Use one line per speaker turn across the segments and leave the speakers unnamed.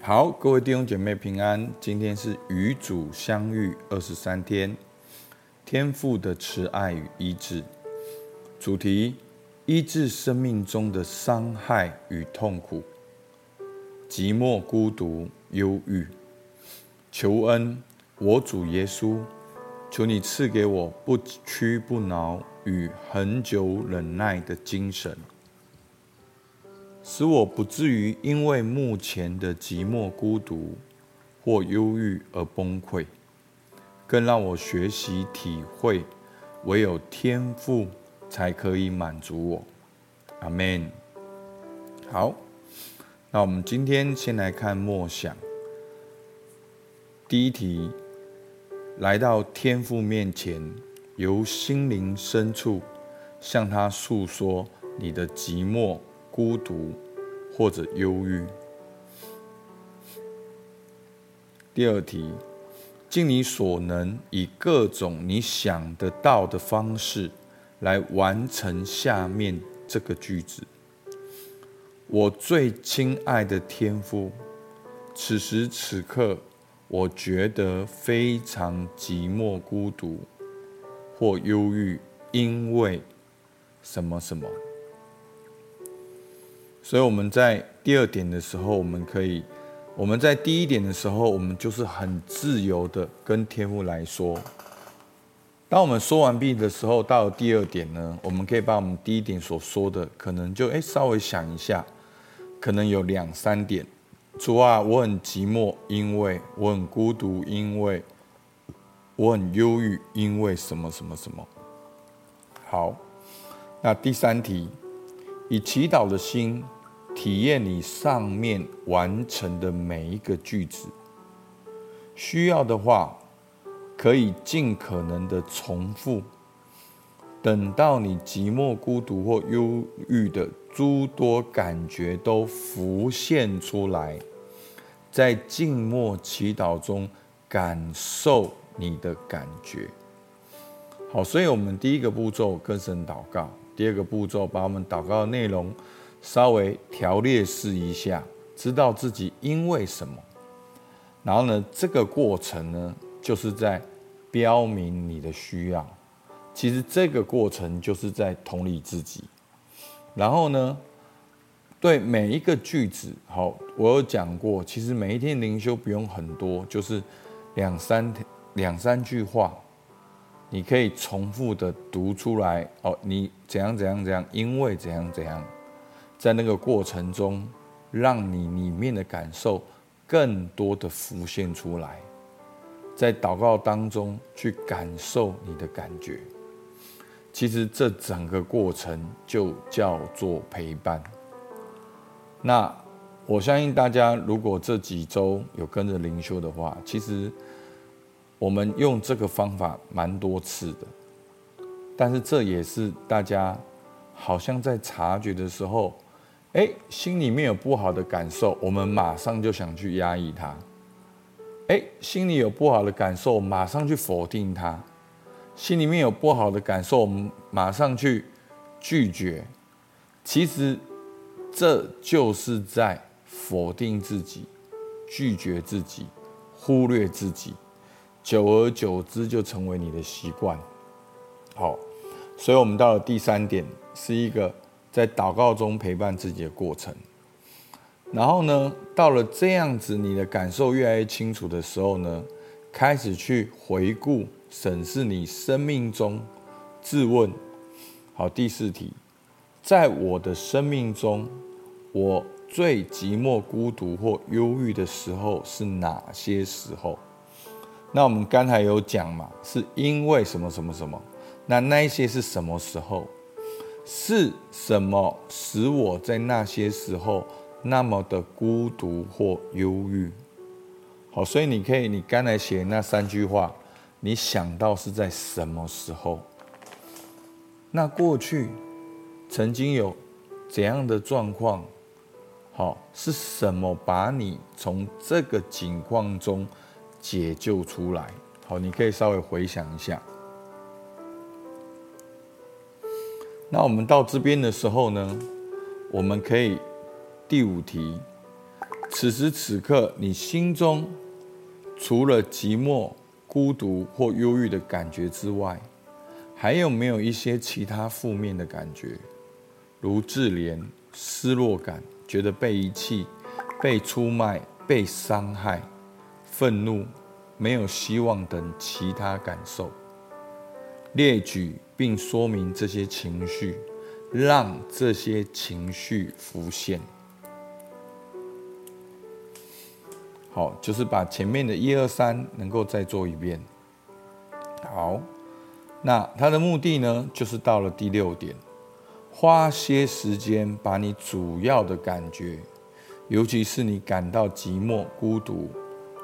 好，各位弟兄姐妹平安。今天是与主相遇二十三天，天父的慈爱与医治。主题：医治生命中的伤害与痛苦，寂寞、孤独、忧郁。求恩，我主耶稣，求你赐给我不屈不挠与恒久忍耐的精神。使我不至于因为目前的寂寞、孤独或忧郁而崩溃，更让我学习体会，唯有天赋才可以满足我。阿门。好，那我们今天先来看默想。第一题，来到天父面前，由心灵深处向他诉说你的寂寞。孤独或者忧郁。第二题，尽你所能，以各种你想得到的方式来完成下面这个句子：我最亲爱的天父，此时此刻，我觉得非常寂寞、孤独或忧郁，因为什么什么。所以我们在第二点的时候，我们可以；我们在第一点的时候，我们就是很自由的跟天父来说。当我们说完毕的时候，到了第二点呢，我们可以把我们第一点所说的，可能就诶稍微想一下，可能有两三点。主啊，我很寂寞，因为我很孤独，因为我很忧郁，因为什么什么什么。好，那第三题，以祈祷的心。体验你上面完成的每一个句子，需要的话，可以尽可能的重复。等到你寂寞、孤独或忧郁的诸多感觉都浮现出来，在静默祈祷中感受你的感觉。好，所以我们第一个步骤跟神祷告，第二个步骤把我们祷告的内容。稍微条列式一下，知道自己因为什么，然后呢，这个过程呢，就是在标明你的需要。其实这个过程就是在同理自己。然后呢，对每一个句子，好，我有讲过，其实每一天灵修不用很多，就是两三两三句话，你可以重复的读出来。哦，你怎样怎样怎样，因为怎样怎样。在那个过程中，让你里面的感受更多的浮现出来，在祷告当中去感受你的感觉。其实这整个过程就叫做陪伴。那我相信大家，如果这几周有跟着灵修的话，其实我们用这个方法蛮多次的。但是这也是大家好像在察觉的时候。哎，心里面有不好的感受，我们马上就想去压抑它。哎，心里有不好的感受，马上去否定它。心里面有不好的感受，我们马上去拒绝。其实这就是在否定自己、拒绝自己、忽略自己，久而久之就成为你的习惯。好，所以我们到了第三点，是一个。在祷告中陪伴自己的过程，然后呢，到了这样子，你的感受越来越清楚的时候呢，开始去回顾、审视你生命中，自问：好，第四题，在我的生命中，我最寂寞、孤独或忧郁的时候是哪些时候？那我们刚才有讲嘛，是因为什么什么什么？那那一些是什么时候？是什么使我在那些时候那么的孤独或忧郁？好，所以你可以，你刚才写那三句话，你想到是在什么时候？那过去曾经有怎样的状况？好，是什么把你从这个境况中解救出来？好，你可以稍微回想一下。那我们到这边的时候呢，我们可以第五题，此时此刻，你心中除了寂寞、孤独或忧郁的感觉之外，还有没有一些其他负面的感觉，如自怜、失落感，觉得被遗弃、被出卖、被伤害、愤怒、没有希望等其他感受？列举并说明这些情绪，让这些情绪浮现。好，就是把前面的一二三能够再做一遍。好，那它的目的呢，就是到了第六点，花些时间把你主要的感觉，尤其是你感到寂寞、孤独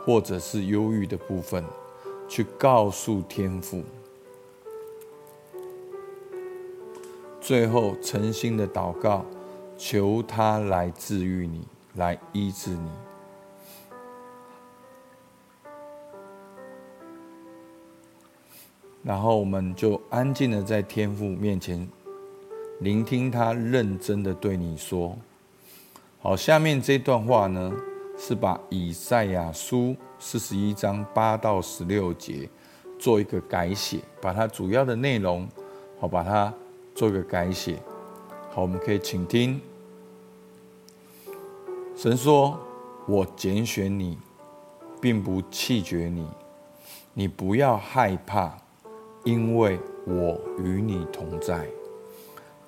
或者是忧郁的部分，去告诉天父。最后，诚心的祷告，求他来治愈你，来医治你。然后，我们就安静的在天父面前，聆听他认真的对你说。好，下面这段话呢，是把以赛亚书四十一章八到十六节做一个改写，把它主要的内容，好，把它。做个改写，好，我们可以请听。神说：“我拣选你，并不弃绝你，你不要害怕，因为我与你同在；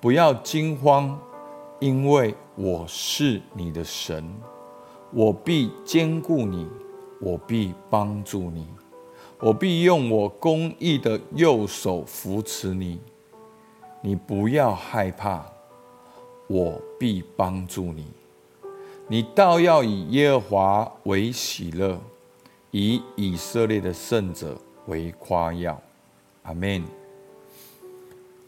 不要惊慌，因为我是你的神，我必坚固你，我必帮助你，我必用我公义的右手扶持你。”你不要害怕，我必帮助你。你倒要以耶和华为喜乐，以以色列的圣者为夸耀。阿门。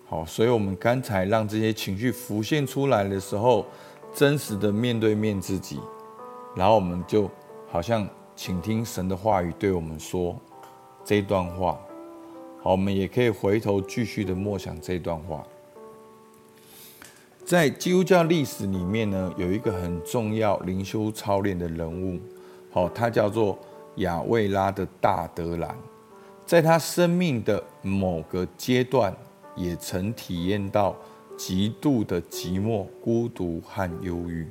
好，所以我们刚才让这些情绪浮现出来的时候，真实的面对面自己，然后我们就好像请听神的话语对我们说这段话。好，我们也可以回头继续的默想这段话。在基督教历史里面呢，有一个很重要灵修操练的人物，好，他叫做亚维拉的大德兰。在他生命的某个阶段，也曾体验到极度的寂寞、孤独和忧郁。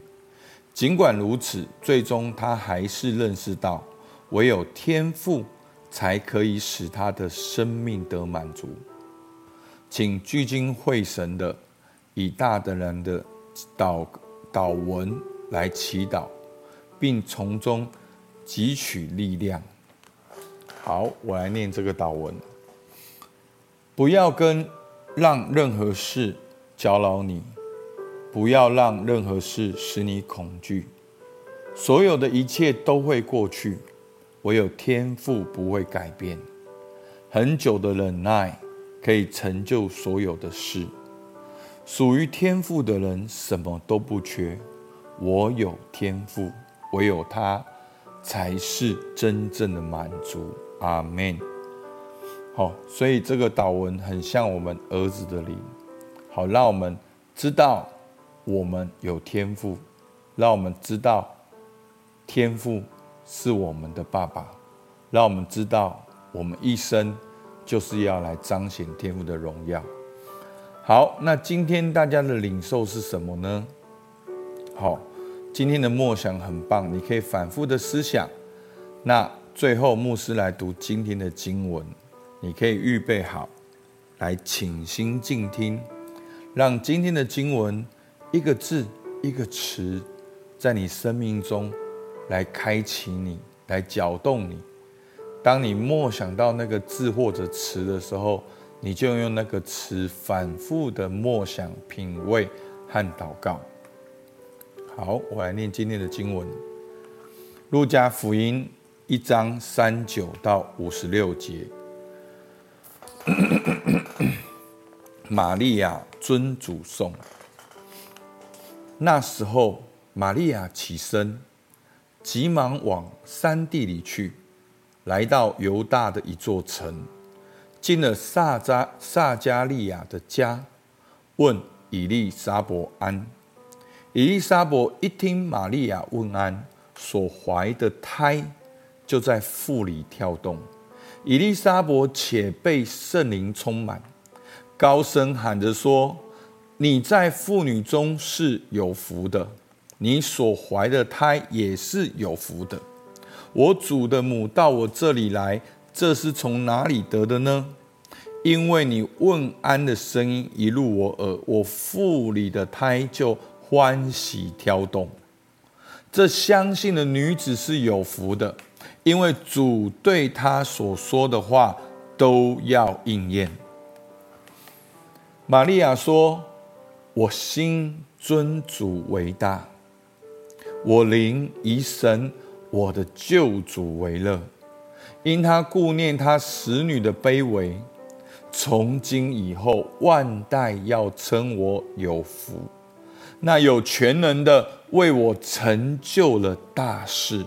尽管如此，最终他还是认识到，唯有天赋。才可以使他的生命得满足。请聚精会神的以大德人的祷祷文来祈祷，并从中汲取力量。好，我来念这个祷文。不要跟让任何事搅扰你，不要让任何事使你恐惧。所有的一切都会过去。唯有天赋不会改变，很久的忍耐可以成就所有的事。属于天赋的人什么都不缺。我有天赋，唯有他才是真正的满足。阿门。好，所以这个祷文很像我们儿子的灵。好，让我们知道我们有天赋，让我们知道天赋。是我们的爸爸，让我们知道，我们一生就是要来彰显天父的荣耀。好，那今天大家的领受是什么呢？好，今天的默想很棒，你可以反复的思想。那最后牧师来读今天的经文，你可以预备好，来倾心静听，让今天的经文一个字一个词，在你生命中。来开启你，来搅动你。当你默想到那个字或者词的时候，你就用那个词反复的默想、品味和祷告。好，我来念今天的经文：路加福音一章三九到五十六节。玛利亚尊主颂。那时候，玛利亚起身。急忙往山地里去，来到犹大的一座城，进了撒扎撒加利亚的家，问以利沙伯安。以利沙伯一听玛利亚问安，所怀的胎就在腹里跳动。以利沙伯且被圣灵充满，高声喊着说：“你在妇女中是有福的，你所怀的胎也是有福的。我主的母到我这里来，这是从哪里得的呢？因为你问安的声音一入我耳，我腹里的胎就欢喜跳动。这相信的女子是有福的。”因为主对她所说的话都要应验。玛利亚说：“我心尊主为大，我灵以神我的救主为乐，因他顾念他使女的卑微。从今以后，万代要称我有福。那有全能的为我成就了大事。”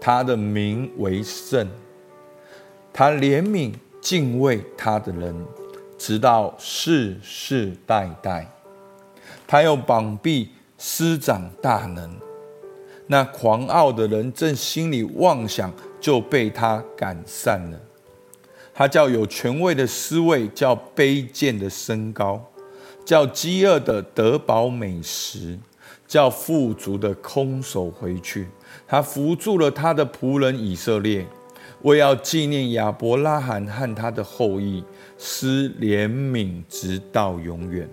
他的名为圣，他怜悯敬畏他的人，直到世世代代。他又膀臂施展大能，那狂傲的人正心里妄想，就被他赶散了。他叫有权位的失位，叫卑贱的升高，叫饥饿的得饱美食，叫富足的空手回去。他扶助了他的仆人以色列，为要纪念亚伯拉罕和他的后裔，施怜悯直到永远。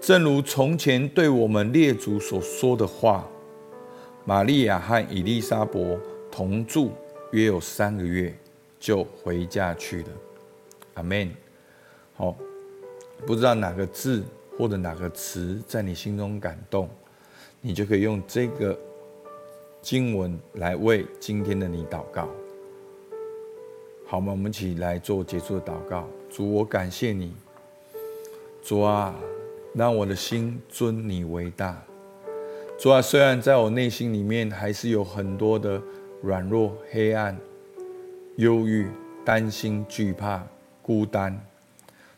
正如从前对我们列祖所说的话，玛利亚和以利沙伯同住约有三个月，就回家去了。阿门。好，不知道哪个字或者哪个词在你心中感动，你就可以用这个。经文来为今天的你祷告，好吗？我们一起来做结束的祷告。主，我感谢你，主啊，让我的心尊你为大。主啊，虽然在我内心里面还是有很多的软弱、黑暗、忧郁、担心、惧怕、孤单，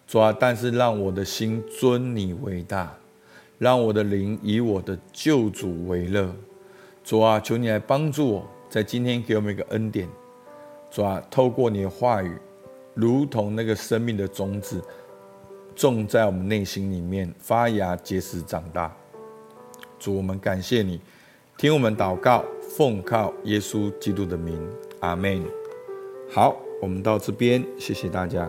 主啊，但是让我的心尊你为大，让我的灵以我的救主为乐。主啊，求你来帮助我，在今天给我们一个恩典。主啊，透过你的话语，如同那个生命的种子，种在我们内心里面，发芽结实长大。主，我们感谢你，听我们祷告，奉靠耶稣基督的名，阿门。好，我们到这边，谢谢大家。